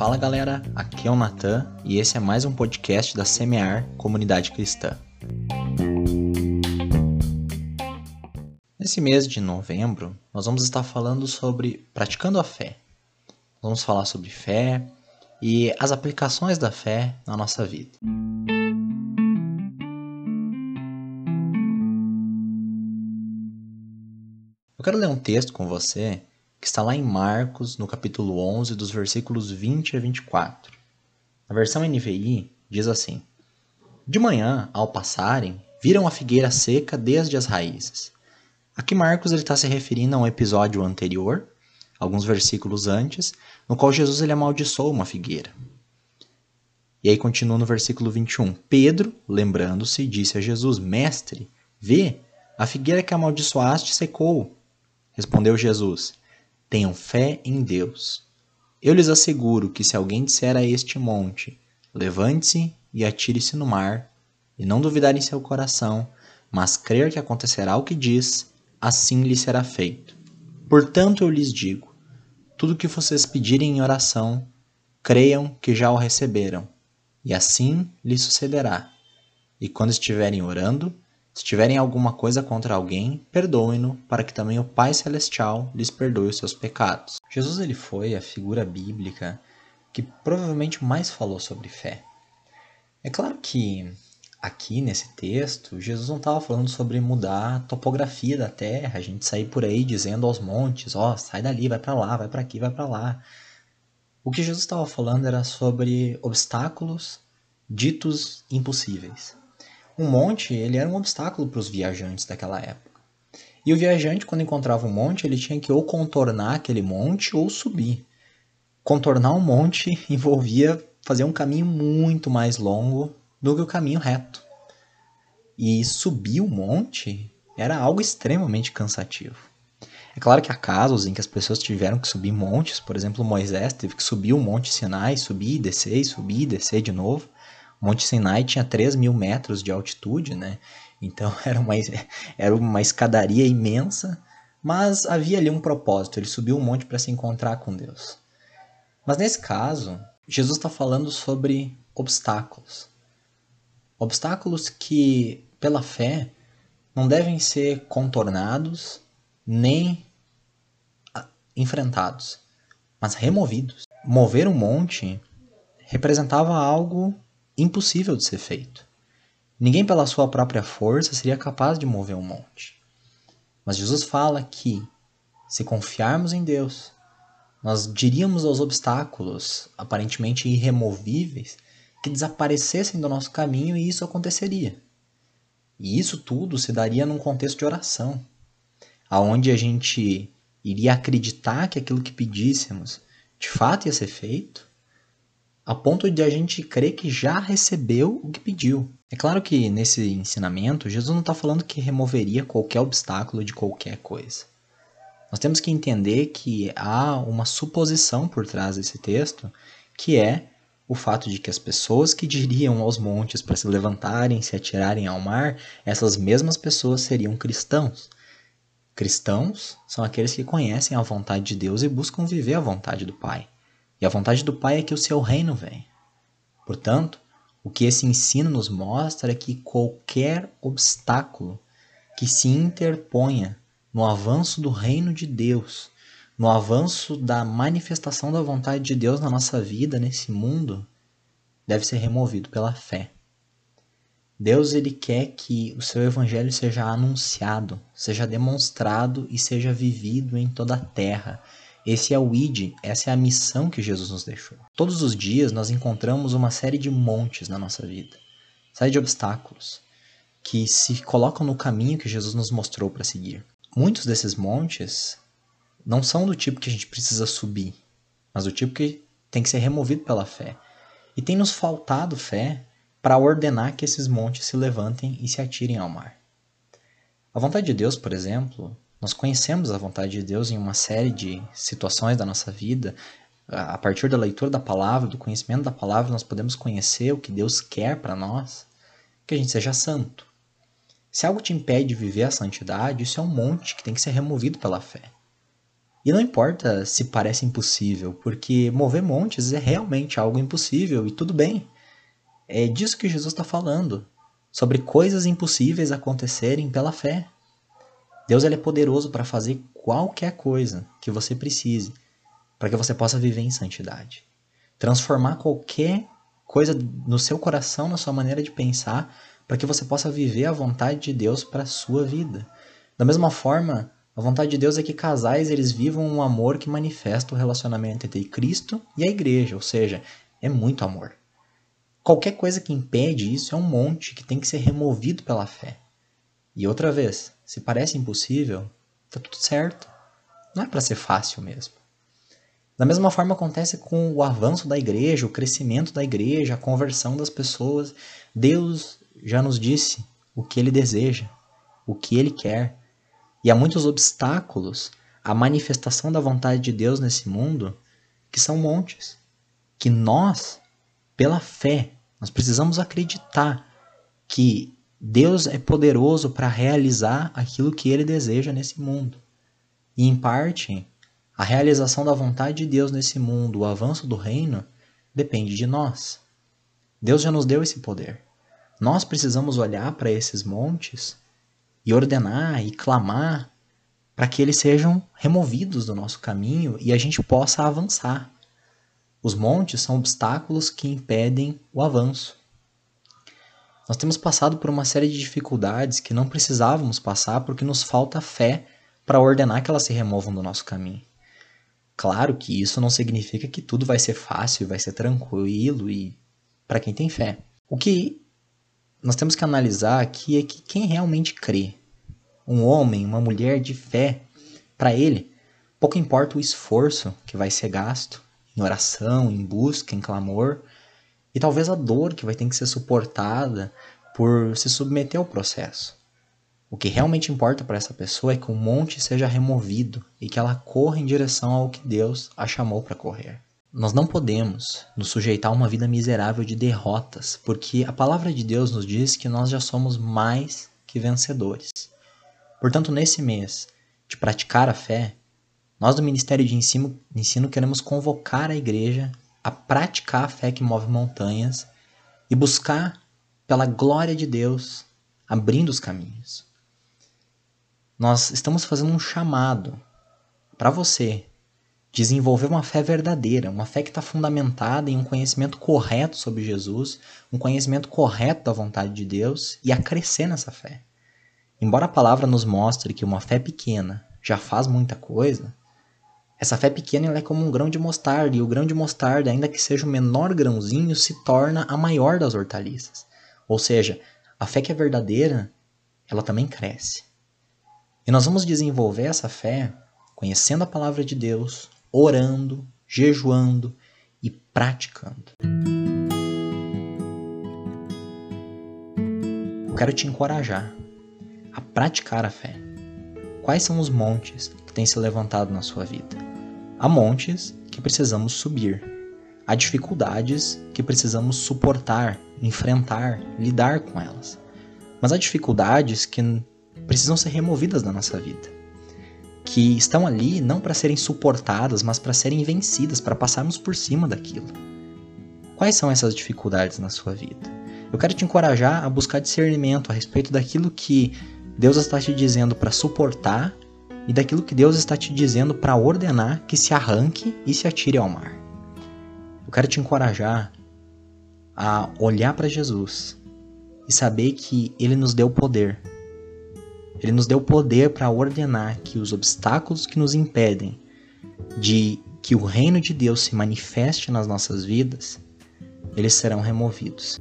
Fala galera, aqui é o Natan e esse é mais um podcast da Semear Comunidade Cristã. Nesse mês de novembro, nós vamos estar falando sobre praticando a fé. Vamos falar sobre fé e as aplicações da fé na nossa vida. Eu quero ler um texto com você que está lá em Marcos, no capítulo 11, dos versículos 20 a 24. A versão NVI diz assim: De manhã, ao passarem, viram a figueira seca desde as raízes. Aqui Marcos está se referindo a um episódio anterior, alguns versículos antes, no qual Jesus ele amaldiçoou uma figueira. E aí continua no versículo 21. Pedro, lembrando-se, disse a Jesus: Mestre, vê, a figueira que amaldiçoaste secou. Respondeu Jesus: Tenham fé em Deus. Eu lhes asseguro que se alguém disser a este monte: Levante-se e atire-se no mar, e não duvidar em seu coração, mas crer que acontecerá o que diz, assim lhe será feito. Portanto, eu lhes digo: tudo que vocês pedirem em oração, creiam que já o receberam, e assim lhe sucederá. E quando estiverem orando, se tiverem alguma coisa contra alguém, perdoem-no, para que também o Pai Celestial lhes perdoe os seus pecados. Jesus ele foi a figura bíblica que provavelmente mais falou sobre fé. É claro que aqui nesse texto, Jesus não estava falando sobre mudar a topografia da terra, a gente sair por aí dizendo aos montes, ó, oh, sai dali, vai para lá, vai para aqui, vai para lá. O que Jesus estava falando era sobre obstáculos ditos impossíveis um monte ele era um obstáculo para os viajantes daquela época. E o viajante, quando encontrava um monte, ele tinha que ou contornar aquele monte ou subir. Contornar um monte envolvia fazer um caminho muito mais longo do que o caminho reto. E subir o monte era algo extremamente cansativo. É claro que há casos em que as pessoas tiveram que subir montes, por exemplo, Moisés teve que subir o Monte Sinai, subir e descer, subir e descer de novo. Monte Sinai tinha 3 mil metros de altitude, né? Então era uma, era uma escadaria imensa, mas havia ali um propósito. Ele subiu um monte para se encontrar com Deus. Mas nesse caso, Jesus está falando sobre obstáculos. Obstáculos que, pela fé, não devem ser contornados nem enfrentados, mas removidos. Mover um monte representava algo impossível de ser feito. Ninguém, pela sua própria força, seria capaz de mover um monte. Mas Jesus fala que, se confiarmos em Deus, nós diríamos aos obstáculos, aparentemente irremovíveis, que desaparecessem do nosso caminho e isso aconteceria. E isso tudo se daria num contexto de oração, aonde a gente iria acreditar que aquilo que pedíssemos de fato ia ser feito a ponto de a gente crer que já recebeu o que pediu. É claro que nesse ensinamento, Jesus não está falando que removeria qualquer obstáculo de qualquer coisa. Nós temos que entender que há uma suposição por trás desse texto, que é o fato de que as pessoas que diriam aos montes para se levantarem, se atirarem ao mar, essas mesmas pessoas seriam cristãos. Cristãos são aqueles que conhecem a vontade de Deus e buscam viver a vontade do Pai. E a vontade do Pai é que o seu reino venha. Portanto, o que esse ensino nos mostra é que qualquer obstáculo que se interponha no avanço do reino de Deus, no avanço da manifestação da vontade de Deus na nossa vida, nesse mundo, deve ser removido pela fé. Deus ele quer que o seu evangelho seja anunciado, seja demonstrado e seja vivido em toda a terra, esse é o ID, essa é a missão que Jesus nos deixou. Todos os dias nós encontramos uma série de montes na nossa vida, série de obstáculos que se colocam no caminho que Jesus nos mostrou para seguir. Muitos desses montes não são do tipo que a gente precisa subir, mas do tipo que tem que ser removido pela fé. E tem nos faltado fé para ordenar que esses montes se levantem e se atirem ao mar. A vontade de Deus, por exemplo, nós conhecemos a vontade de Deus em uma série de situações da nossa vida. A partir da leitura da palavra, do conhecimento da palavra, nós podemos conhecer o que Deus quer para nós, que a gente seja santo. Se algo te impede de viver a santidade, isso é um monte que tem que ser removido pela fé. E não importa se parece impossível, porque mover montes é realmente algo impossível e tudo bem. É disso que Jesus está falando, sobre coisas impossíveis acontecerem pela fé. Deus ele é poderoso para fazer qualquer coisa que você precise para que você possa viver em santidade. Transformar qualquer coisa no seu coração, na sua maneira de pensar, para que você possa viver a vontade de Deus para a sua vida. Da mesma forma, a vontade de Deus é que casais eles vivam um amor que manifesta o relacionamento entre Cristo e a igreja, ou seja, é muito amor. Qualquer coisa que impede isso é um monte que tem que ser removido pela fé. E outra vez, se parece impossível, tá tudo certo. Não é para ser fácil mesmo. Da mesma forma acontece com o avanço da igreja, o crescimento da igreja, a conversão das pessoas. Deus já nos disse o que ele deseja, o que ele quer. E há muitos obstáculos à manifestação da vontade de Deus nesse mundo que são montes. Que nós, pela fé, nós precisamos acreditar que Deus é poderoso para realizar aquilo que ele deseja nesse mundo. E em parte, a realização da vontade de Deus nesse mundo, o avanço do reino, depende de nós. Deus já nos deu esse poder. Nós precisamos olhar para esses montes e ordenar e clamar para que eles sejam removidos do nosso caminho e a gente possa avançar. Os montes são obstáculos que impedem o avanço. Nós temos passado por uma série de dificuldades que não precisávamos passar porque nos falta fé para ordenar que elas se removam do nosso caminho. Claro que isso não significa que tudo vai ser fácil, vai ser tranquilo e para quem tem fé. O que nós temos que analisar aqui é que quem realmente crê, um homem, uma mulher de fé, para ele, pouco importa o esforço que vai ser gasto em oração, em busca, em clamor, e talvez a dor que vai ter que ser suportada por se submeter ao processo. O que realmente importa para essa pessoa é que o monte seja removido e que ela corra em direção ao que Deus a chamou para correr. Nós não podemos nos sujeitar a uma vida miserável de derrotas, porque a palavra de Deus nos diz que nós já somos mais que vencedores. Portanto, nesse mês de praticar a fé, nós do Ministério de Ensino, Ensino queremos convocar a igreja a praticar a fé que move montanhas e buscar, pela glória de Deus, abrindo os caminhos. Nós estamos fazendo um chamado para você desenvolver uma fé verdadeira, uma fé que está fundamentada em um conhecimento correto sobre Jesus, um conhecimento correto da vontade de Deus e a crescer nessa fé. Embora a palavra nos mostre que uma fé pequena já faz muita coisa, essa fé pequena é como um grão de mostarda, e o grão de mostarda, ainda que seja o menor grãozinho, se torna a maior das hortaliças. Ou seja, a fé que é verdadeira, ela também cresce. E nós vamos desenvolver essa fé conhecendo a palavra de Deus, orando, jejuando e praticando. Eu quero te encorajar a praticar a fé. Quais são os montes que têm se levantado na sua vida? Há montes que precisamos subir. Há dificuldades que precisamos suportar, enfrentar, lidar com elas. Mas há dificuldades que precisam ser removidas da nossa vida que estão ali não para serem suportadas, mas para serem vencidas, para passarmos por cima daquilo. Quais são essas dificuldades na sua vida? Eu quero te encorajar a buscar discernimento a respeito daquilo que Deus está te dizendo para suportar e daquilo que Deus está te dizendo para ordenar que se arranque e se atire ao mar. Eu quero te encorajar a olhar para Jesus e saber que Ele nos deu poder ele nos deu poder para ordenar que os obstáculos que nos impedem de que o reino de Deus se manifeste nas nossas vidas, eles serão removidos.